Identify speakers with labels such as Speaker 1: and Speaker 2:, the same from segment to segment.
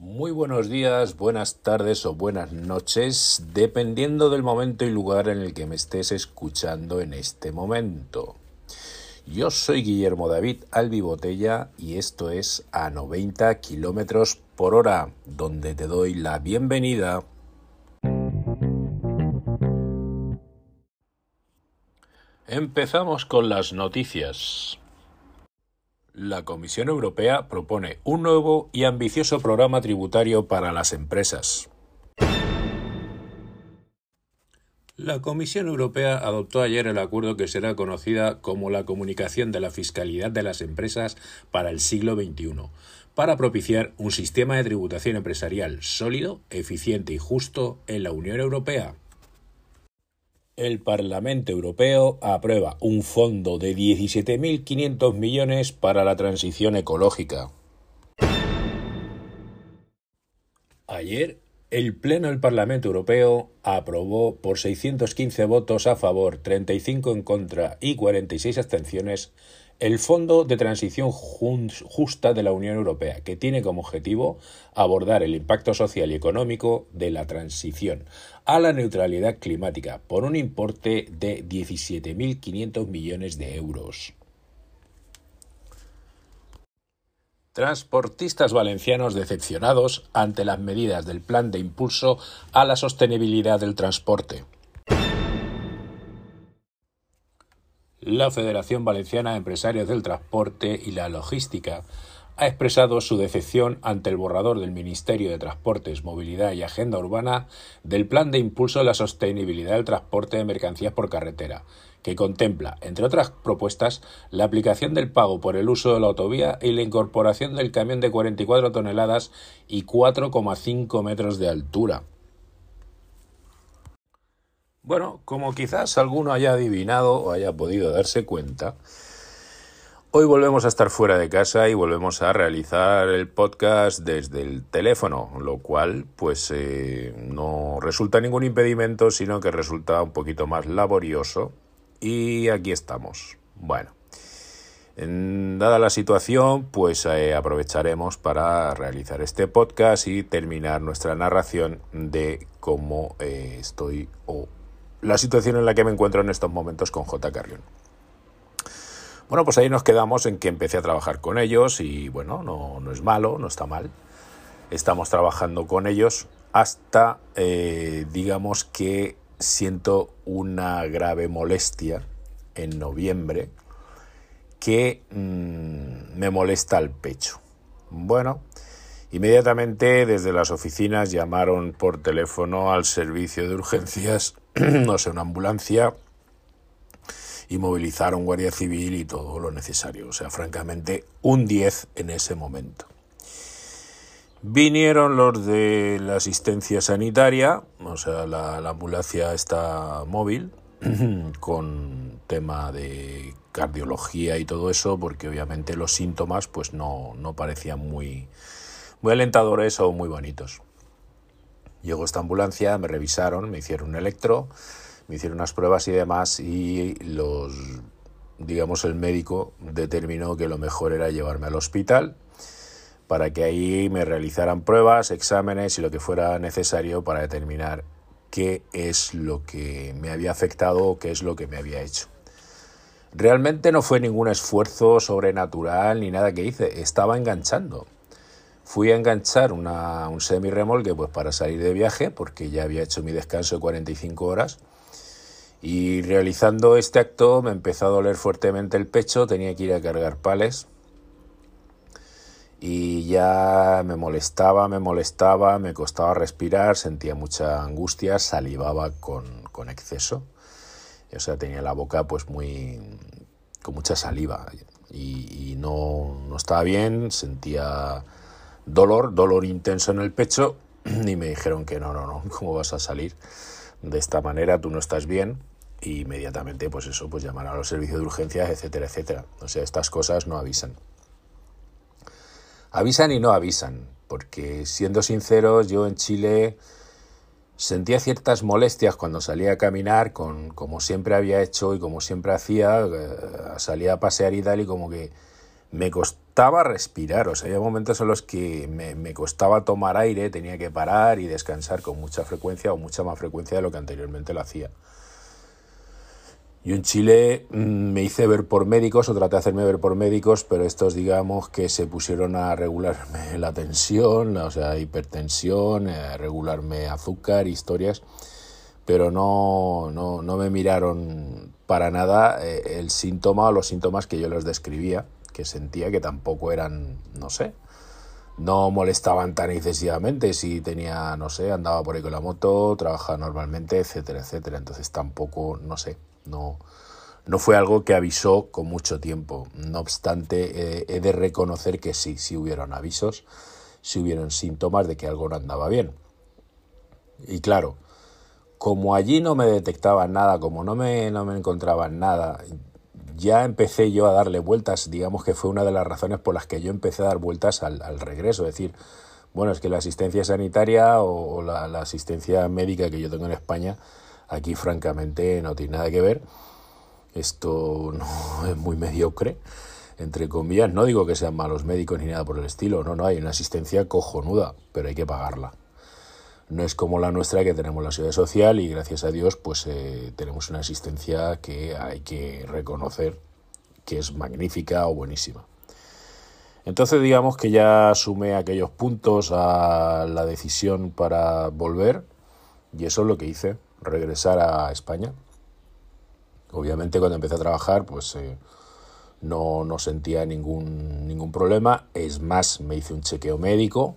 Speaker 1: Muy buenos días, buenas tardes o buenas noches, dependiendo del momento y lugar en el que me estés escuchando en este momento. Yo soy Guillermo David Albibotella y esto es a 90 kilómetros por hora, donde te doy la bienvenida. Empezamos con las noticias. La Comisión Europea propone un nuevo y ambicioso programa tributario para las empresas. La Comisión Europea adoptó ayer el acuerdo que será conocida como la Comunicación de la Fiscalidad de las Empresas para el siglo XXI, para propiciar un sistema de tributación empresarial sólido, eficiente y justo en la Unión Europea el Parlamento Europeo aprueba un fondo de 17.500 millones para la transición ecológica. Ayer, el Pleno del Parlamento Europeo aprobó por 615 votos a favor, 35 en contra y 46 abstenciones el Fondo de Transición Justa de la Unión Europea, que tiene como objetivo abordar el impacto social y económico de la transición a la neutralidad climática por un importe de 17.500 millones de euros. Transportistas valencianos decepcionados ante las medidas del Plan de Impulso a la Sostenibilidad del Transporte. La Federación Valenciana de Empresarios del Transporte y la Logística ha expresado su decepción ante el borrador del Ministerio de Transportes, Movilidad y Agenda Urbana del Plan de Impulso a la Sostenibilidad del Transporte de Mercancías por Carretera, que contempla, entre otras propuestas, la aplicación del pago por el uso de la autovía y la incorporación del camión de 44 toneladas y 4,5 metros de altura. Bueno, como quizás alguno haya adivinado o haya podido darse cuenta, hoy volvemos a estar fuera de casa y volvemos a realizar el podcast desde el teléfono, lo cual pues eh, no resulta ningún impedimento, sino que resulta un poquito más laborioso. Y aquí estamos. Bueno, dada la situación, pues eh, aprovecharemos para realizar este podcast y terminar nuestra narración de cómo eh, estoy o la situación en la que me encuentro en estos momentos con J. Carrión. Bueno, pues ahí nos quedamos en que empecé a trabajar con ellos y bueno, no, no es malo, no está mal. Estamos trabajando con ellos hasta, eh, digamos que siento una grave molestia en noviembre que mm, me molesta el pecho. Bueno, inmediatamente desde las oficinas llamaron por teléfono al servicio de urgencias no sé, una ambulancia y movilizar un guardia civil y todo lo necesario. O sea, francamente, un 10 en ese momento. Vinieron los de la asistencia sanitaria, o sea, la, ambulancia está móvil, con tema de cardiología y todo eso, porque obviamente los síntomas pues no, no parecían muy, muy alentadores o muy bonitos. Llegó esta ambulancia, me revisaron, me hicieron un electro, me hicieron unas pruebas y demás y los digamos el médico determinó que lo mejor era llevarme al hospital para que ahí me realizaran pruebas, exámenes y lo que fuera necesario para determinar qué es lo que me había afectado o qué es lo que me había hecho. Realmente no fue ningún esfuerzo sobrenatural ni nada que hice, estaba enganchando fui a enganchar una, un semi-remolque pues, para salir de viaje, porque ya había hecho mi descanso de 45 horas. Y realizando este acto me empezó a doler fuertemente el pecho, tenía que ir a cargar pales. Y ya me molestaba, me molestaba, me costaba respirar, sentía mucha angustia, salivaba con, con exceso. O sea, tenía la boca pues muy con mucha saliva y, y no, no estaba bien, sentía dolor, dolor intenso en el pecho y me dijeron que no, no, no, ¿cómo vas a salir de esta manera? Tú no estás bien. Y inmediatamente, pues eso, pues llamar a los servicios de urgencias, etcétera, etcétera. O sea, estas cosas no avisan. Avisan y no avisan, porque siendo sinceros, yo en Chile sentía ciertas molestias cuando salía a caminar, con, como siempre había hecho y como siempre hacía, eh, salía a pasear y tal, y como que me costaba respirar, o sea, había momentos en los que me, me, costaba tomar aire, tenía que parar y descansar con mucha frecuencia o mucha más frecuencia de lo que anteriormente lo hacía. Yo en Chile mm, me hice ver por médicos o traté de hacerme ver por médicos, pero estos digamos que se pusieron a regularme la tensión, o sea, hipertensión, a regularme azúcar, historias, pero no, no, no me miraron para nada eh, el síntoma o los síntomas que yo les describía, que sentía que tampoco eran, no sé, no molestaban tan excesivamente si tenía, no sé, andaba por ahí con la moto, trabajaba normalmente, etcétera, etcétera. Entonces tampoco, no sé, no, no fue algo que avisó con mucho tiempo. No obstante, eh, he de reconocer que sí, sí hubieron avisos, sí hubieron síntomas de que algo no andaba bien. Y claro, como allí no me detectaban nada, como no me, no me encontraban nada, ya empecé yo a darle vueltas, digamos que fue una de las razones por las que yo empecé a dar vueltas al, regreso, es decir, bueno, es que la asistencia sanitaria o, la, asistencia médica que yo tengo en España, aquí francamente no tiene nada que ver, esto no es muy mediocre, entre comillas, no digo que sean malos médicos ni nada por el estilo, no, no, hay una asistencia cojonuda, pero hay que pagarla no es como la nuestra que tenemos la seguridad social y gracias a Dios pues eh, tenemos una asistencia que hay que reconocer que es magnífica o buenísima. Entonces digamos que ya sumé aquellos puntos a la decisión para volver y eso es lo que hice, regresar a España. Obviamente cuando empecé a trabajar pues eh, no, no sentía ningún, ningún problema, es más me hice un chequeo médico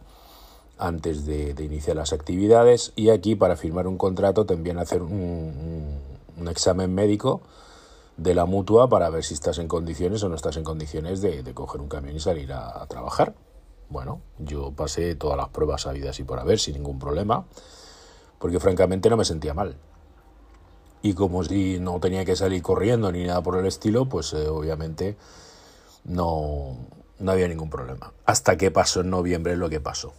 Speaker 1: antes de, iniciar las actividades y aquí para firmar un contrato también hacer un, examen médico de la mutua para ver si estás en condiciones o no estás en condiciones de, coger un camión y salir a, trabajar. Bueno, yo pasé todas las pruebas habidas y por haber sin ningún problema, porque francamente no me sentía mal. Y como no tenía que salir corriendo ni nada por el estilo, pues eh, obviamente no, no había ningún problema. Hasta que pasó en noviembre lo que pasó.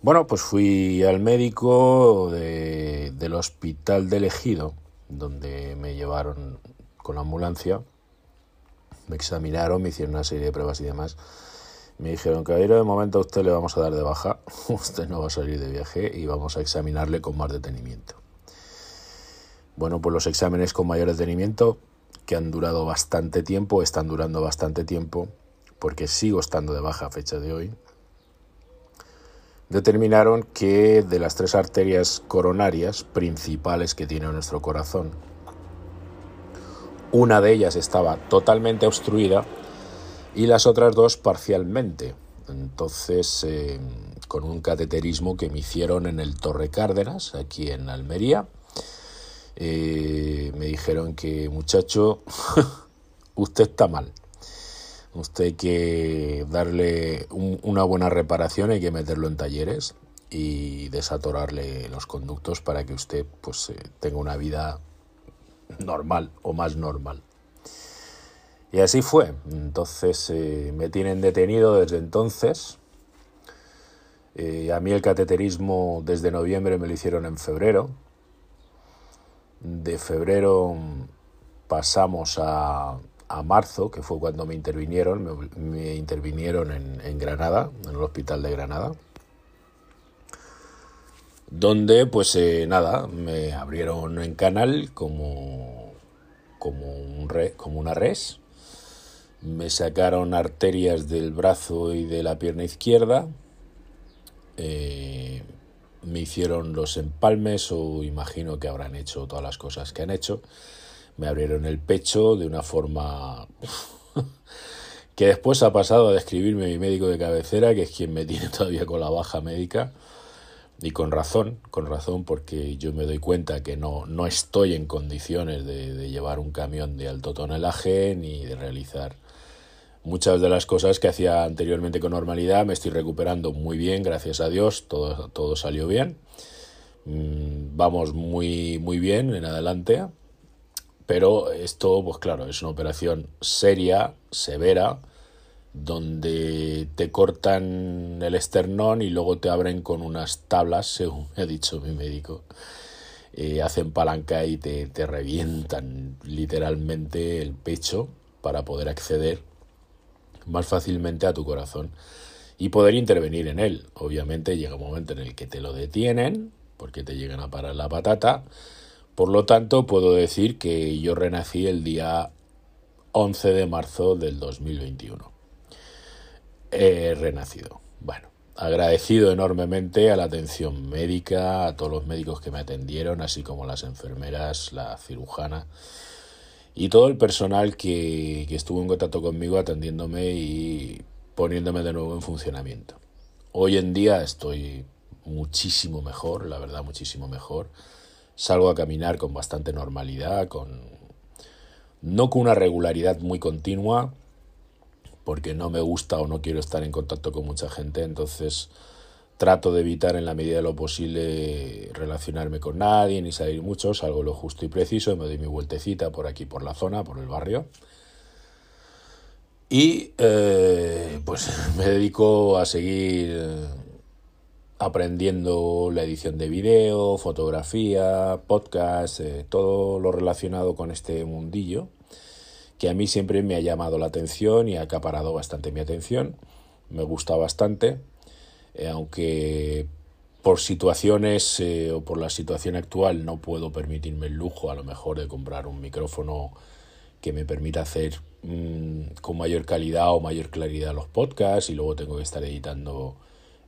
Speaker 1: Bueno, pues fui al médico del hospital del Ejido, donde me llevaron con la ambulancia, me examinaron, me hicieron una serie de pruebas y demás. Me dijeron, caballero, de momento a usted le vamos a dar de baja, usted no va a salir de viaje y vamos a examinarle con más detenimiento. Bueno, pues los exámenes con mayor detenimiento, que han durado bastante tiempo, están durando bastante tiempo, porque sigo estando de baja a fecha de hoy, determinaron que de las tres arterias coronarias principales que tiene nuestro corazón, una de ellas estaba totalmente obstruida y las otras dos parcialmente. Entonces, eh, con un cateterismo que me hicieron en el Torre Cárdenas, aquí en Almería, eh, me dijeron que muchacho, usted está mal. Usted hay que darle una buena reparación, hay que meterlo en talleres y desatorarle los conductos para que usted pues, eh, tenga una vida normal o más normal. Y así fue. Entonces eh, me tienen detenido desde entonces. Eh, a mí el cateterismo desde noviembre me lo hicieron en febrero. De febrero pasamos a, a marzo, que fue cuando me intervinieron, me, intervinieron en, Granada, en el hospital de Granada, donde pues eh, nada, me abrieron en canal como, como, un como una res, me sacaron arterias del brazo y de la pierna izquierda, eh, me hicieron los empalmes o imagino que habrán hecho todas las cosas que han hecho me abrieron el pecho de una forma que después ha pasado a describirme mi médico de cabecera, que es quien me tiene todavía con la baja médica, y con razón, con razón, porque yo me doy cuenta que no, no estoy en condiciones de, llevar un camión de alto tonelaje ni de realizar muchas de las cosas que hacía anteriormente con normalidad. Me estoy recuperando muy bien, gracias a Dios, todo, todo salió bien. Mm, vamos muy, muy bien en adelante pero esto, pues claro, es una operación seria, severa, donde te cortan el esternón y luego te abren con unas tablas, según me ha dicho mi médico. Eh, hacen palanca y te, te revientan literalmente el pecho para poder acceder más fácilmente a tu corazón y poder intervenir en él. Obviamente llega un momento en el que te lo detienen porque te llegan a parar la patata. Por lo tanto, puedo decir que yo renací el día 11 de marzo del 2021. He renacido. Bueno, agradecido enormemente a la atención médica, a todos los médicos que me atendieron, así como las enfermeras, la cirujana y todo el personal que, que estuvo en contacto conmigo atendiéndome y poniéndome de nuevo en funcionamiento. Hoy en día estoy muchísimo mejor, la verdad muchísimo mejor. Salgo a caminar con bastante normalidad, con no con una regularidad muy continua, porque no me gusta o no quiero estar en contacto con mucha gente, entonces trato de evitar en la medida de lo posible relacionarme con nadie ni salir mucho, salgo lo justo y preciso, me doy mi vueltecita por aquí, por la zona, por el barrio. Y eh, pues me dedico a seguir aprendiendo la edición de vídeo, fotografía, podcast, eh, todo lo relacionado con este mundillo, que a mí siempre me ha llamado la atención y ha acaparado bastante mi atención. Me gusta bastante, eh, aunque por situaciones o por la situación actual no puedo permitirme el lujo a lo mejor de comprar un micrófono que me permita hacer mm, con mayor calidad o mayor claridad los podcasts y luego tengo que estar editando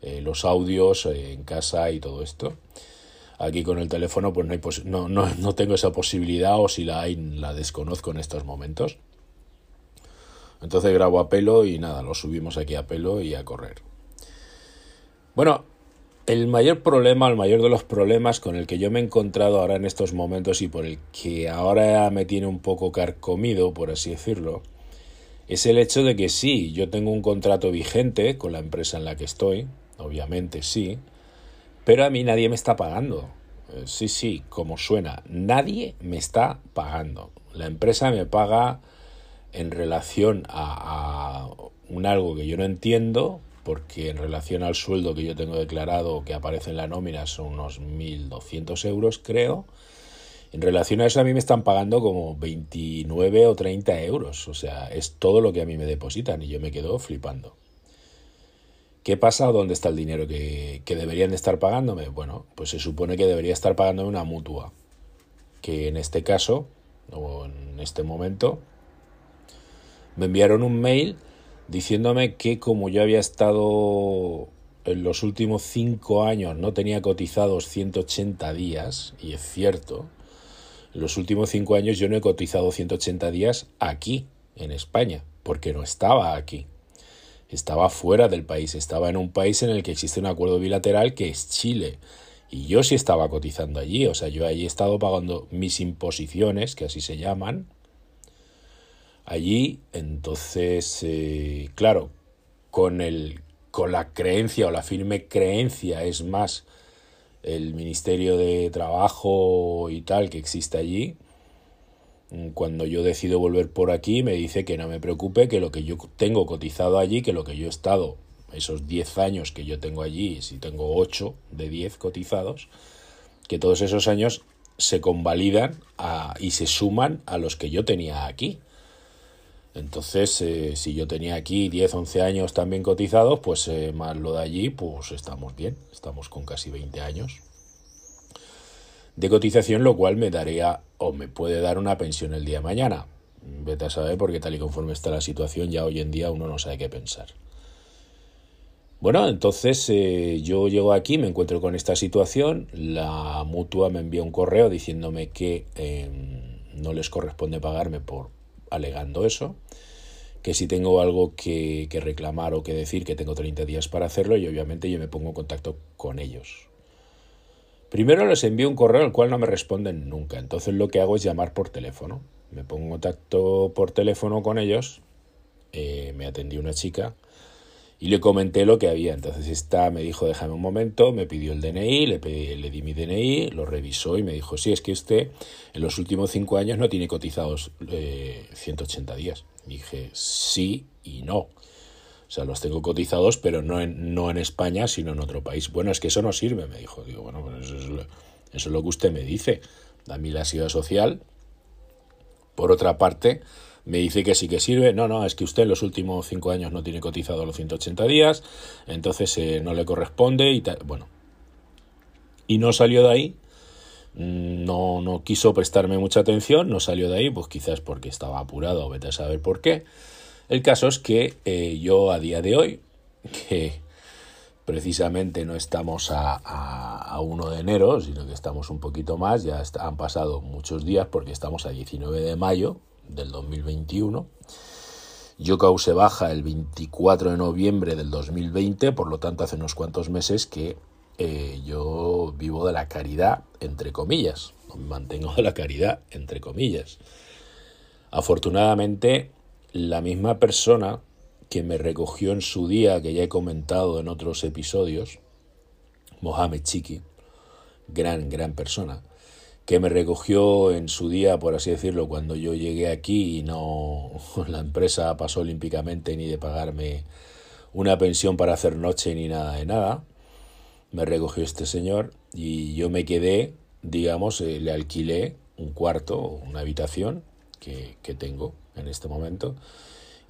Speaker 1: eh, los audios eh, en casa y todo esto. Aquí con el teléfono pues no, hay no, no, no tengo esa posibilidad o si la hay la desconozco en estos momentos. Entonces grabo a pelo y nada, lo subimos aquí a pelo y a correr. Bueno, el mayor problema, el mayor de los problemas con el que yo me he encontrado ahora en estos momentos y por el que ahora me tiene un poco carcomido, por así decirlo, es el hecho de que sí, yo tengo un contrato vigente con la empresa en la que estoy, obviamente sí, pero a mí nadie me está pagando. Eh, sí, sí, como suena, nadie me está pagando. La empresa me paga en relación a, un algo que yo no entiendo, porque en relación al sueldo que yo tengo declarado que aparece en la nómina son unos 1.200 euros, creo. En relación a eso a mí me están pagando como 29 o 30 euros, o sea, es todo lo que a mí me depositan y yo me quedo flipando. ¿Qué pasa? ¿Dónde está el dinero que, que deberían de estar pagándome? Bueno, pues se supone que debería estar pagándome una mutua, que en este caso, o en este momento, me enviaron un mail diciéndome que como yo había estado en los últimos cinco años, no tenía cotizados 180 días, y es cierto, en los últimos cinco años yo no he cotizado 180 días aquí, en España, porque no estaba aquí. Estaba fuera del país, estaba en un país en el que existe un acuerdo bilateral que es Chile. Y yo sí estaba cotizando allí, o sea, yo allí he estado pagando mis imposiciones, que así se llaman, allí. Entonces, eh, claro, con, el, con la creencia o la firme creencia, es más, el Ministerio de Trabajo y tal que existe allí, cuando yo decido volver por aquí, me dice que no me preocupe, que lo que yo tengo cotizado allí, que lo que yo he estado, esos 10 años que yo tengo allí, si tengo 8 de 10 cotizados, que todos esos años se convalidan y se suman a los que yo tenía aquí. Entonces, eh, si yo tenía aquí 10, 11 años también cotizados, pues eh, más lo de allí, pues estamos bien, estamos con casi 20 años de cotización, lo cual me daría o me puede dar una pensión el día de mañana. Vete a saber porque tal y conforme está la situación ya hoy en día uno no sabe qué pensar. Bueno, entonces eh, yo llego aquí, me encuentro con esta situación, la mutua me envía un correo diciéndome que em, no les corresponde pagarme por, alegando eso, que si tengo algo que, reclamar o que decir, que tengo 30 días para hacerlo y obviamente yo me pongo en contacto con ellos. Primero les envío un correo al cual no me responden nunca, entonces lo que hago es llamar por teléfono. Me pongo en contacto por teléfono con ellos, eh, me atendió una chica y le comenté lo que había. Entonces esta me dijo, déjame un momento, me pidió el DNI, le, le di mi DNI, lo revisó y me dijo, sí, es que usted en los últimos cinco años no tiene cotizados 180 eh, días. dije, sí y no. O sea, los tengo cotizados, pero no en, no en España, sino en otro país. Bueno, es que eso no sirve, me dijo. Digo, bueno, pues eso es lo, eso es lo que usted me dice. A mí la seguridad social. Por otra parte, me dice que sí que sirve. No, no, es que usted en los últimos cinco años no tiene cotizado los 180 días, entonces eh, no le corresponde y tal. Bueno, y no salió de ahí. Mm, no, no quiso prestarme mucha atención, no salió de ahí, pues quizás porque estaba apurado vete a saber por qué. El caso es que eh, yo a día de hoy, que precisamente no estamos a, a, 1 de enero, sino que estamos un poquito más, ya han pasado muchos días porque estamos a 19 de mayo del 2021. Yo causé baja el 24 de noviembre del 2020, por lo tanto hace unos cuantos meses que eh, yo vivo de la caridad, entre comillas, mantengo de la caridad, entre comillas. Afortunadamente, la misma persona que me recogió en su día, que ya he comentado en otros episodios, Mohamed Chiki, gran, gran persona, que me recogió en su día, por así decirlo, cuando yo llegué aquí y no la empresa pasó olímpicamente ni de pagarme una pensión para hacer noche ni nada de nada. Me recogió este señor y yo me quedé, digamos, eh, le alquilé un cuarto, una habitación que, que tengo en este momento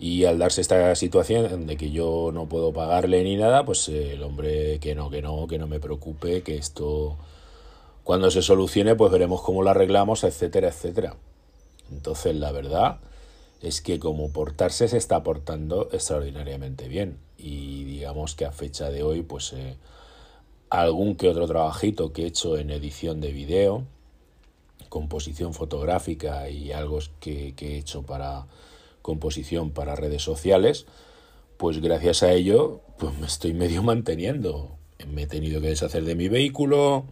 Speaker 1: y al darse esta situación de que yo no puedo pagarle ni nada, pues eh, el hombre que no, que no, que no me preocupe, que esto cuando se solucione pues veremos cómo lo arreglamos, etcétera, etcétera. Entonces la verdad es que como portarse se está portando extraordinariamente bien y digamos que a fecha de hoy pues eh, algún que otro trabajito que he hecho en edición de vídeo, composición fotográfica y algo que, he hecho para composición para redes sociales, pues gracias a ello pues me estoy medio manteniendo. Me he tenido que deshacer de mi vehículo,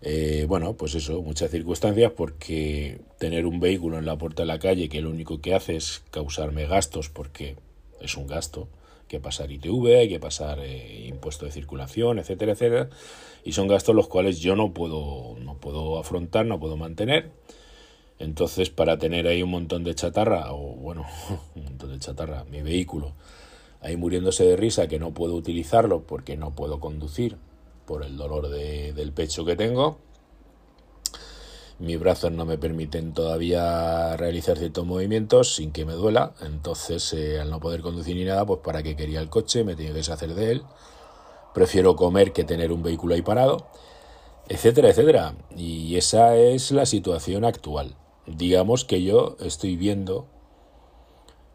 Speaker 1: eh, bueno, pues eso, muchas circunstancias porque tener un vehículo en la puerta de la calle que lo único que hace es causarme gastos porque es un gasto, hay que pasar ITV, hay que pasar eh, impuesto de circulación, etcétera, etcétera, y son gastos los cuales yo no puedo, no puedo afrontar, no puedo mantener. Entonces, para tener ahí un montón de chatarra, o bueno, un montón de chatarra, mi vehículo, ahí muriéndose de risa que no puedo utilizarlo porque no puedo conducir por el dolor de, del pecho que tengo. Mis brazos no me permiten todavía realizar ciertos movimientos sin que me duela. Entonces, eh, al no poder conducir ni nada, pues para qué quería el coche, me tengo que deshacer de él. Prefiero comer que tener un vehículo ahí parado, etcétera, etcétera. Y esa es la situación actual digamos que yo estoy viendo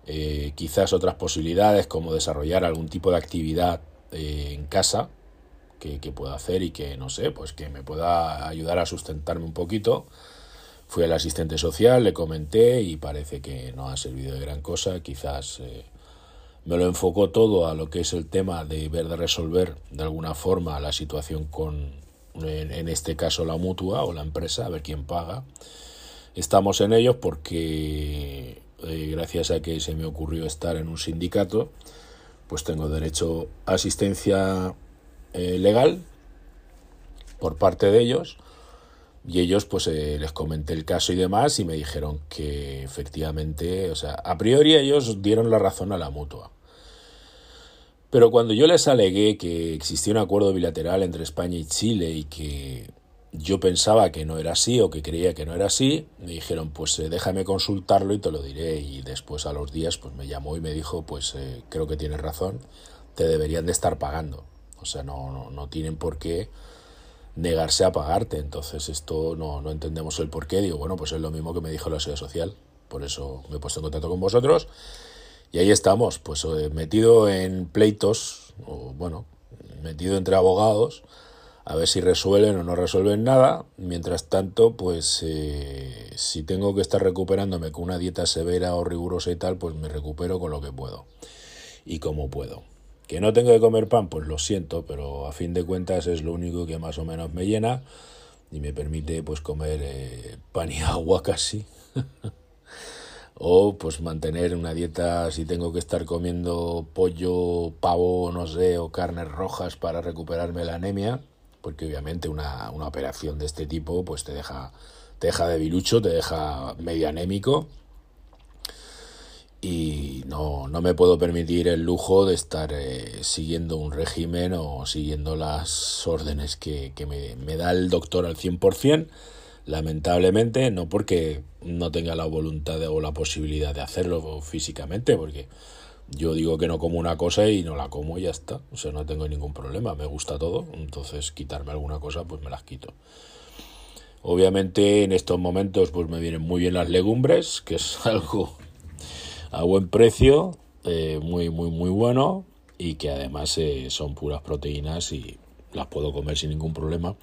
Speaker 1: eh, quizás otras posibilidades como desarrollar algún tipo de actividad eh, en casa que, pueda hacer y que no sé, pues que me pueda ayudar a sustentarme un poquito. Fui al asistente social, le comenté y parece que no ha servido de gran cosa. Quizás eh, me lo enfocó todo a lo que es el tema de ver de resolver de alguna forma la situación con, en, este caso, la mutua o la empresa, a ver quién paga. Estamos en ellos porque eh, gracias a que se me ocurrió estar en un sindicato, pues tengo derecho a asistencia eh, legal por parte de ellos y ellos pues eh, les comenté el caso y demás y me dijeron que efectivamente, o sea, a priori ellos dieron la razón a la mutua. Pero cuando yo les alegué que existía un acuerdo bilateral entre España y Chile y que yo pensaba que no era así o que creía que no era así, me dijeron, pues eh, déjame consultarlo y te lo diré. Y después a los días pues me llamó y me dijo, pues eh, creo que tienes razón, te deberían de estar pagando. O sea, no, no, tienen por qué negarse a pagarte. Entonces esto no, no entendemos el por qué. Digo, bueno, pues es lo mismo que me dijo la seguridad social. Por eso me he puesto en contacto con vosotros. Y ahí estamos, pues eh, metido en pleitos, o bueno, metido entre abogados a ver si resuelven o no resuelven nada. Mientras tanto, pues eh, si tengo que estar recuperándome con una dieta severa o rigurosa y tal, pues me recupero con lo que puedo y como puedo. Que no tengo que comer pan, pues lo siento, pero a fin de cuentas es lo único que más o menos me llena y me permite pues comer eh, pan y agua casi. O pues mantener una dieta si tengo que estar comiendo pollo, pavo, no sé, o carnes rojas para recuperarme la anemia porque obviamente una, una operación de este tipo pues te deja, te deja debilucho, te deja medio anémico y no, no me puedo permitir el lujo de estar eh, siguiendo un régimen o siguiendo las órdenes que, que me, me, da el doctor al 100%. Lamentablemente, no porque no tenga la voluntad o la posibilidad de hacerlo físicamente, porque yo digo que no como una cosa y no la como y ya está. O sea, no tengo ningún problema, me gusta todo, entonces quitarme alguna cosa, pues me las quito. Obviamente en estos momentos pues me vienen muy bien las legumbres, que es algo a buen precio, eh, muy, muy, muy bueno y que además eh, son puras proteínas y las puedo comer sin ningún problema.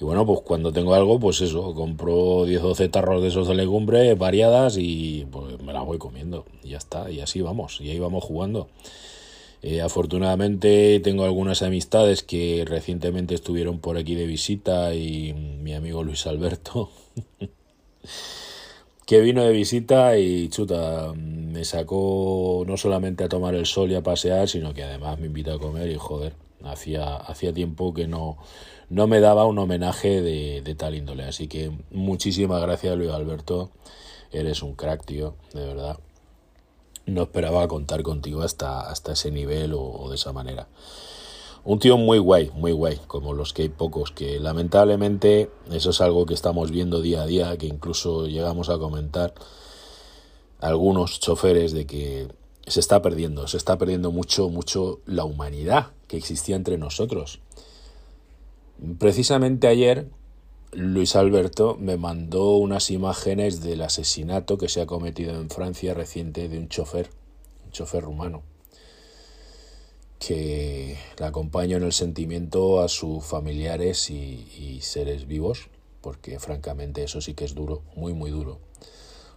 Speaker 1: Y bueno, pues cuando tengo algo, pues eso, compro 10 o 12 tarros de esos de legumbres variadas y pues me las voy comiendo. Y ya está, y así vamos, y ahí vamos jugando. Eh, afortunadamente tengo algunas amistades que recientemente estuvieron por aquí de visita y mi amigo Luis Alberto, que vino de visita y chuta, me sacó no solamente a tomar el sol y a pasear, sino que además me invitó a comer y joder, hacía, hacía tiempo que no, no me daba un homenaje de, de tal índole. Así que muchísimas gracias Luis Alberto, eres un crack, tío, de verdad no esperaba contar contigo hasta, hasta ese nivel o, de esa manera. Un tío muy guay, muy guay, como los que hay pocos, que lamentablemente eso es algo que estamos viendo día a día, que incluso llegamos a comentar algunos choferes de que se está perdiendo, se está perdiendo mucho, mucho la humanidad que existía entre nosotros. Precisamente ayer Luis Alberto me mandó unas imágenes del asesinato que se ha cometido en Francia reciente de un chofer, un chofer rumano, que le acompaño en el sentimiento a sus familiares y, seres vivos, porque francamente eso sí que es duro, muy muy duro.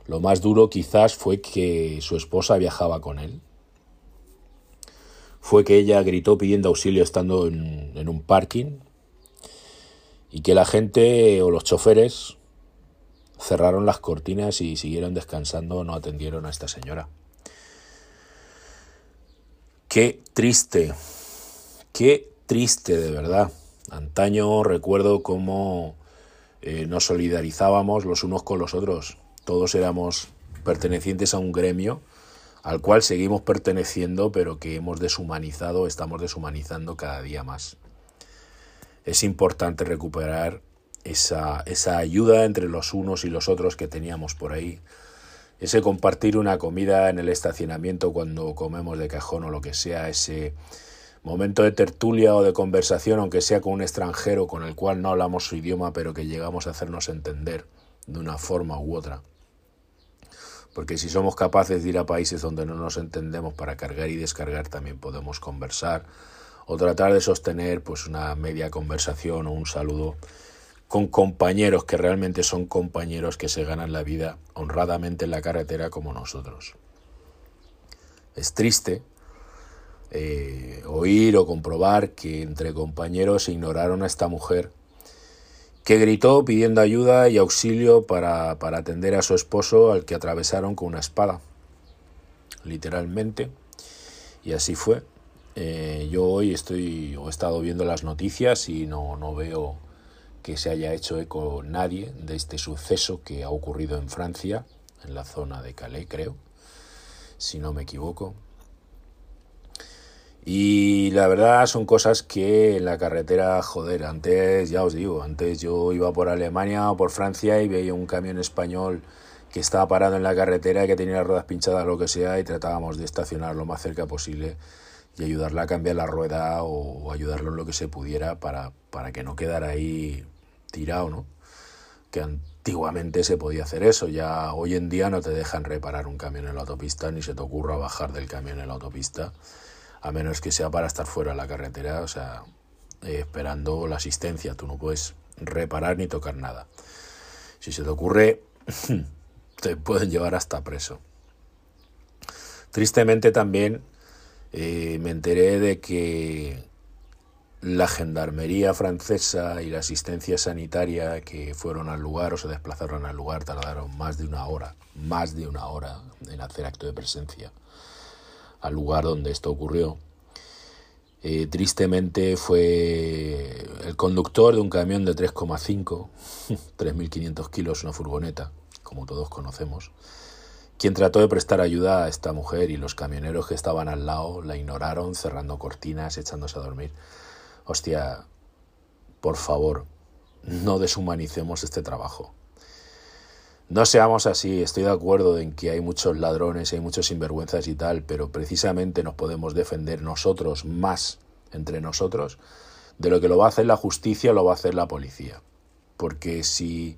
Speaker 1: Lo más duro quizás fue que su esposa viajaba con él. Fue que ella gritó pidiendo auxilio estando en un parking y que la gente o los choferes cerraron las cortinas y siguieron descansando, no atendieron a esta señora. Qué triste, qué triste de verdad. Antaño recuerdo cómo eh, nos solidarizábamos los unos con los otros. Todos éramos pertenecientes a un gremio al cual seguimos perteneciendo, pero que hemos deshumanizado, estamos deshumanizando cada día más es importante recuperar esa, esa ayuda entre los unos y los otros que teníamos por ahí. Ese compartir una comida en el estacionamiento cuando comemos de cajón o lo que sea, ese momento de tertulia o de conversación, aunque sea con un extranjero con el cual no hablamos su idioma, pero que llegamos a hacernos entender de una forma u otra. Porque si somos capaces de ir a países donde no nos entendemos para cargar y descargar, también podemos conversar o tratar de sostener pues una media conversación o un saludo con compañeros que realmente son compañeros que se ganan la vida honradamente en la carretera como nosotros. Es triste eh, oír o comprobar que entre compañeros ignoraron a esta mujer que gritó pidiendo ayuda y auxilio para, para atender a su esposo al que atravesaron con una espada, literalmente. Y así fue. Eh, yo hoy estoy o he estado viendo las noticias y no, no veo que se haya hecho eco nadie de este suceso que ha ocurrido en Francia, en la zona de Calais, creo, si no me equivoco. Y la verdad son cosas que en la carretera, joder, antes, ya os digo, antes yo iba por Alemania o por Francia y veía un camión español que estaba parado en la carretera, que tenía las ruedas pinchadas, lo que sea, y tratábamos de estacionar lo más cerca posible y ayudarle a cambiar la rueda o, ayudarlo en lo que se pudiera para, para que no quedara ahí tirado, ¿no? Que antiguamente se podía hacer eso, ya hoy en día no te dejan reparar un camión en la autopista ni se te ocurra bajar del camión en la autopista, a menos que sea para estar fuera de la carretera, o sea, eh, esperando la asistencia, tú no puedes reparar ni tocar nada. Si se te ocurre, te pueden llevar hasta preso. Tristemente también eh, me enteré de que la gendarmería francesa y la asistencia sanitaria que fueron al lugar o se desplazaron al lugar tardaron más de una hora, más de una hora en hacer acto de presencia al lugar donde esto ocurrió. Eh, tristemente fue el conductor de un camión de 3,5, 3.500 kilos, una furgoneta, como todos conocemos, quien trató de prestar ayuda a esta mujer y los camioneros que estaban al lado la ignoraron, cerrando cortinas, echándose a dormir. Hostia, por favor, no deshumanicemos este trabajo. No seamos así, estoy de acuerdo en que hay muchos ladrones, hay muchos sinvergüenzas y tal, pero precisamente nos podemos defender nosotros más entre nosotros de lo que lo va a hacer la justicia o lo va a hacer la policía. Porque si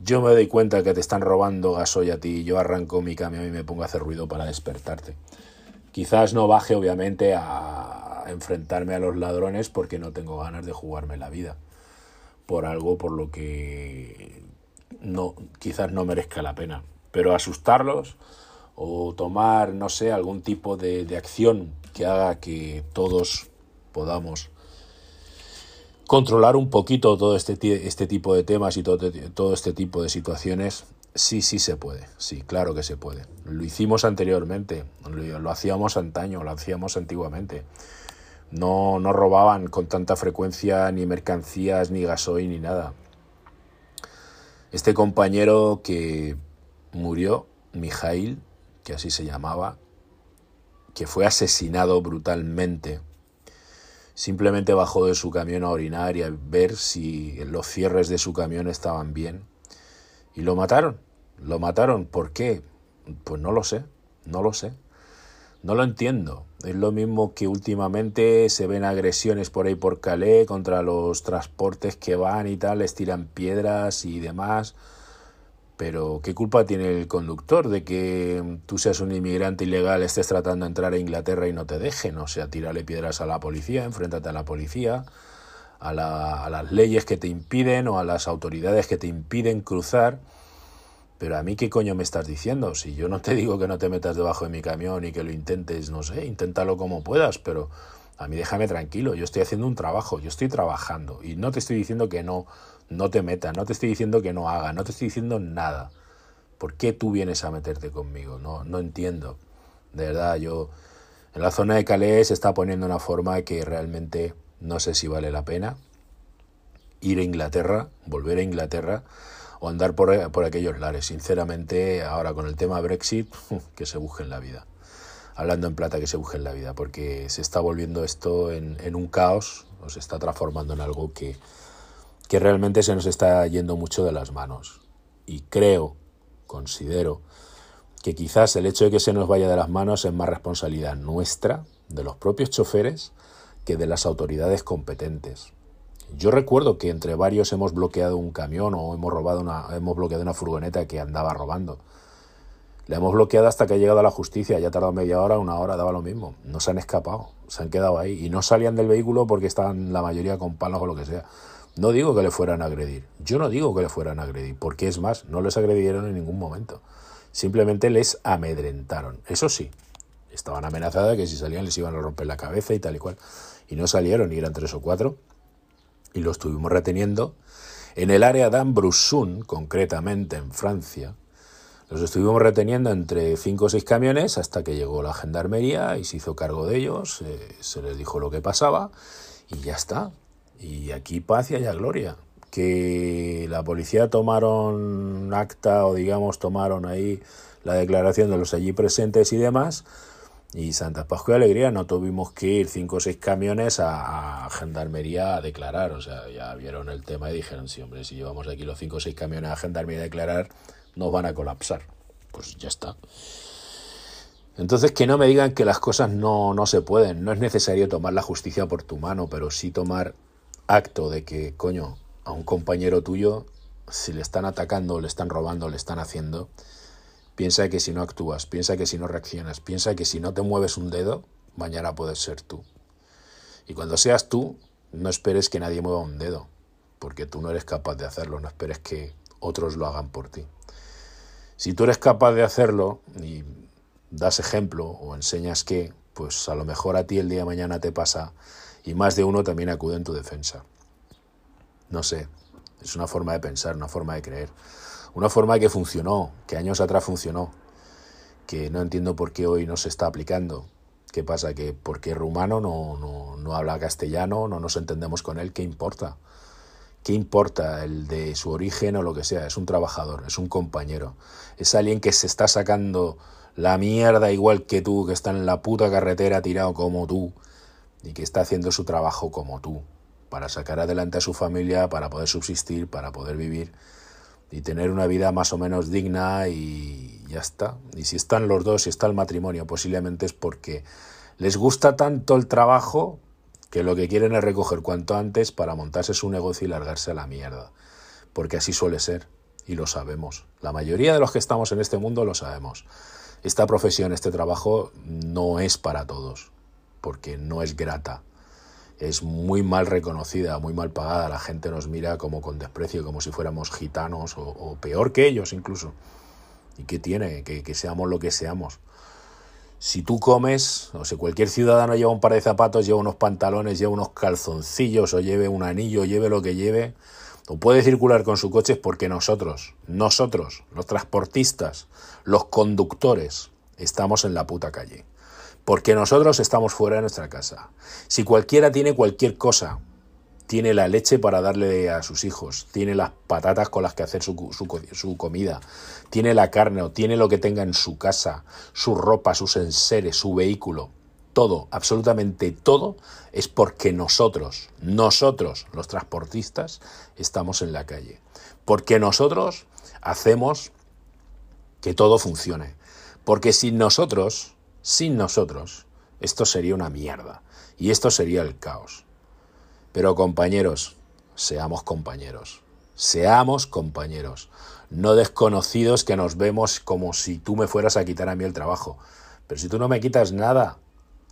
Speaker 1: yo me doy cuenta que te están robando gasoil a ti, yo arranco mi camión y me pongo a hacer ruido para despertarte. Quizás no baje obviamente a enfrentarme a los ladrones porque no tengo ganas de jugarme la vida por algo por lo que no quizás no merezca la pena, pero asustarlos o tomar, no sé, algún tipo de, de acción que haga que todos podamos controlar un poquito todo este, este tipo de temas y todo, todo este tipo de situaciones, sí, sí se puede, sí, claro que se puede. Lo hicimos anteriormente, lo, lo hacíamos antaño, lo hacíamos antiguamente. No, no robaban con tanta frecuencia ni mercancías, ni gasoil, ni nada. Este compañero que murió, Mijail, que así se llamaba, que fue asesinado brutalmente Simplemente bajó de su camión a orinar y a ver si los cierres de su camión estaban bien. Y lo mataron. Lo mataron. ¿Por qué? Pues no lo sé. No lo sé. No lo entiendo. Es lo mismo que últimamente se ven agresiones por ahí por Calais contra los transportes que van y tal, les tiran piedras y demás. Pero ¿qué culpa tiene el conductor de que tú seas un inmigrante ilegal, estés tratando de entrar a Inglaterra y no te dejen? O sea, tírale piedras a la policía, enfréntate a la policía, a, a las leyes que te impiden o a las autoridades que te impiden cruzar. Pero a mí qué coño me estás diciendo? Si yo no te digo que no te metas debajo de mi camión y que lo intentes, no sé, inténtalo como puedas, pero a mí déjame tranquilo, yo estoy haciendo un trabajo, yo estoy trabajando y no te estoy diciendo que no no te metas, no te estoy diciendo que no haga, no te estoy diciendo nada. ¿Por qué tú vienes a meterte conmigo? No, no entiendo. De verdad, yo en la zona de Calais se está poniendo una forma que realmente no sé si vale la pena ir a Inglaterra, volver a Inglaterra o andar por, por aquellos lares. Sinceramente, ahora con el tema Brexit, que se busquen la vida. Hablando en plata, que se busquen la vida, porque se está volviendo esto en, en un caos, o se está transformando en algo que, que realmente se nos está yendo mucho de las manos. Y creo, considero, que quizás el hecho de que se nos vaya de las manos es más responsabilidad nuestra, de los propios choferes, que de las autoridades competentes. Yo recuerdo que entre varios hemos bloqueado un camión o hemos robado una, hemos bloqueado una furgoneta que andaba robando. La hemos bloqueado hasta que ha llegado a la justicia, ya ha tardado media hora, una hora, daba lo mismo. No se han escapado, se han quedado ahí y no salían del vehículo porque estaban la mayoría con palos o lo que sea. No digo que le fueran a agredir, yo no digo que le fueran a agredir, porque es más, no les agredieron en ningún momento. Simplemente les amedrentaron. Eso sí, estaban amenazadas que si salían les iban a romper la cabeza y tal y cual. Y no salieron, y eran tres o cuatro. Y los estuvimos reteniendo en el área d'Ambrusun, concretamente en Francia. Los estuvimos reteniendo entre cinco o seis camiones hasta que llegó la gendarmería y se hizo cargo de ellos, eh, se les dijo lo que pasaba y ya está. Y aquí paz y haya gloria. Que la policía tomaron acta o digamos tomaron ahí la declaración de los allí presentes y demás. Y Santa Pascua y Alegría no tuvimos que ir cinco o seis camiones a, Gendarmería a declarar. O sea, ya vieron el tema y dijeron, sí, hombre, si llevamos aquí los cinco o seis camiones a Gendarmería a declarar, nos van a colapsar. Pues ya está. Entonces, que no me digan que las cosas no, no se pueden. No es necesario tomar la justicia por tu mano, pero sí tomar acto de que, coño, a un compañero tuyo, si le están atacando, le están robando, le están haciendo, piensa que si no actúas, piensa que si no reaccionas, piensa que si no te mueves un dedo, mañana puedes ser tú. Y cuando seas tú, no esperes que nadie mueva un dedo, porque tú no eres capaz de hacerlo, no esperes que otros lo hagan por ti. Si tú eres capaz de hacerlo y das ejemplo o enseñas que, pues a lo mejor a ti el día de mañana te pasa y más de uno también acude en tu defensa. No sé, es una forma de pensar, una forma de creer, una forma que funcionó, que años atrás funcionó, que no entiendo por qué hoy no se está aplicando. ¿Qué pasa? ¿Que porque rumano no, no, no habla castellano, no nos entendemos con él? ¿Qué importa? ¿Qué importa el de su origen o lo que sea? Es un trabajador, es un compañero, es alguien que se está sacando la mierda igual que tú, que está en la puta carretera tirado como tú, y que está haciendo su trabajo como tú. para sacar adelante a su familia, para poder subsistir, para poder vivir y tener una vida más o menos digna y ya está. Y si están los dos, si está el matrimonio, posiblemente es porque les gusta tanto el trabajo que lo que quieren es recoger cuanto antes para montarse su negocio y largarse a la mierda. Porque así suele ser, y lo sabemos. La mayoría de los que estamos en este mundo lo sabemos. Esta profesión, este trabajo, no es para todos, porque no es grata. Es muy mal reconocida, muy mal pagada. La gente nos mira como con desprecio, como si fuéramos gitanos o, peor que ellos incluso. ¿Y qué tiene? Que, que seamos lo que seamos. Si tú comes, o si cualquier ciudadano lleva un par de zapatos, lleva unos pantalones, lleva unos calzoncillos, o lleve un anillo, lleve lo que lleve, o puede circular con su coche porque nosotros, nosotros, los transportistas, los conductores, estamos en la puta calle. Porque nosotros estamos fuera de nuestra casa. Si cualquiera tiene cualquier cosa, tiene la leche para darle a sus hijos, tiene las patatas con las que hacer su, comida, tiene la carne o tiene lo que tenga en su casa, su ropa, sus enseres, su vehículo, todo, absolutamente todo, es porque nosotros, nosotros, los transportistas, estamos en la calle. Porque nosotros hacemos que todo funcione. Porque sin nosotros, sin nosotros, esto sería una mierda. Y esto sería el caos. Pero compañeros, seamos compañeros, seamos compañeros, no desconocidos que nos vemos como si tú me fueras a quitar a mí el trabajo. Pero si tú no me quitas nada,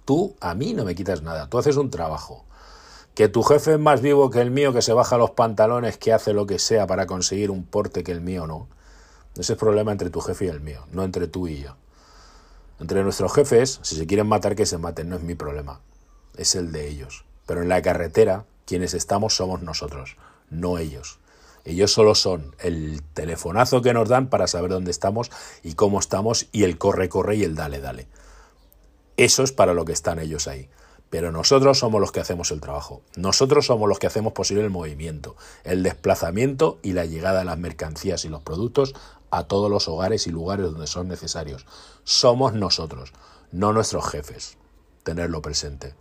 Speaker 1: tú a mí no me quitas nada, tú haces un trabajo. Que tu jefe es más vivo que el mío, que se baja los pantalones, que hace lo que sea para conseguir un porte que el mío no. Ese es problema entre tu jefe y el mío, no entre tú y yo. Entre nuestros jefes, si se quieren matar, que se maten, no es mi problema, es el de ellos. Pero en la carretera, quienes estamos somos nosotros, no ellos. Ellos solo son el telefonazo que nos dan para saber dónde estamos y cómo estamos y el corre, corre y el dale, dale. Eso es para lo que están ellos ahí. Pero nosotros somos los que hacemos el trabajo. Nosotros somos los que hacemos posible el movimiento, el desplazamiento y la llegada de las mercancías y los productos a todos los hogares y lugares donde son necesarios. Somos nosotros, no nuestros jefes. Tenerlo presente.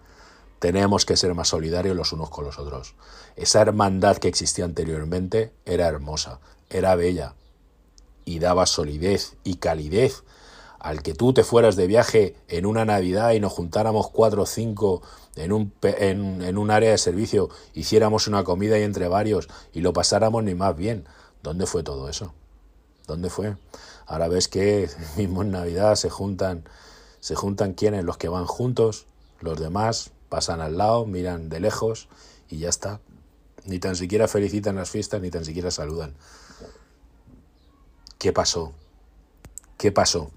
Speaker 1: Tenemos que ser más solidarios los unos con los otros. Esa hermandad que existía anteriormente era hermosa, era bella y daba solidez y calidez al que tú te fueras de viaje en una Navidad y nos juntáramos cuatro o cinco en un, en, un área de servicio, hiciéramos una comida y entre varios y lo pasáramos ni más bien. ¿Dónde fue todo eso? ¿Dónde fue? Ahora ves que mismo en Navidad se juntan, se juntan quienes, los que van juntos, los demás pasan al lado, miran de lejos y ya está. Ni tan siquiera felicitan las fiestas, ni tan siquiera saludan. ¿Qué pasó? ¿Qué pasó?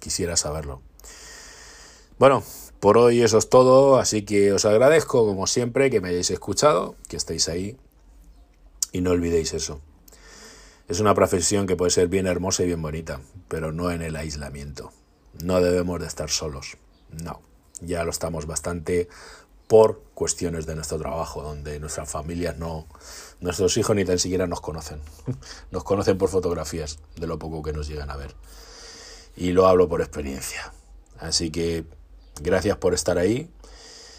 Speaker 1: Quisiera saberlo. Bueno, por hoy eso es todo, así que os agradezco como siempre que me hayáis escuchado, que estéis ahí y no olvidéis eso. Es una profesión que puede ser bien hermosa y bien bonita, pero no en el aislamiento. No debemos de estar solos. No ya lo estamos bastante por cuestiones de nuestro trabajo, donde nuestras familias no, nuestros hijos ni tan siquiera nos conocen. Nos conocen por fotografías de lo poco que nos llegan a ver. Y lo hablo por experiencia. Así que gracias por estar ahí.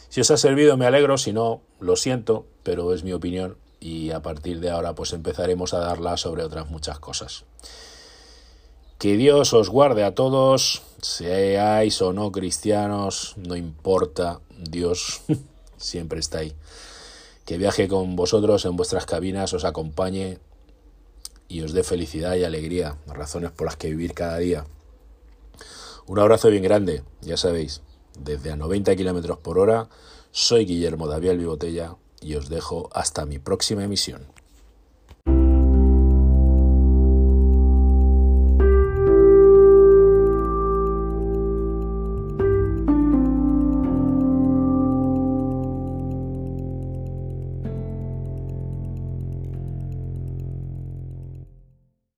Speaker 1: Si os ha servido me alegro, si no, lo siento, pero es mi opinión y a partir de ahora pues empezaremos a darla sobre otras muchas cosas. Que Dios os guarde a todos, seáis o no cristianos, no importa, Dios siempre está ahí. Que viaje con vosotros en vuestras cabinas, os acompañe y os dé felicidad y alegría, razones por las que vivir cada día. Un abrazo bien grande, ya sabéis, desde a 90 kilómetros por hora, soy Guillermo Davial Vivotella y os dejo hasta mi próxima emisión.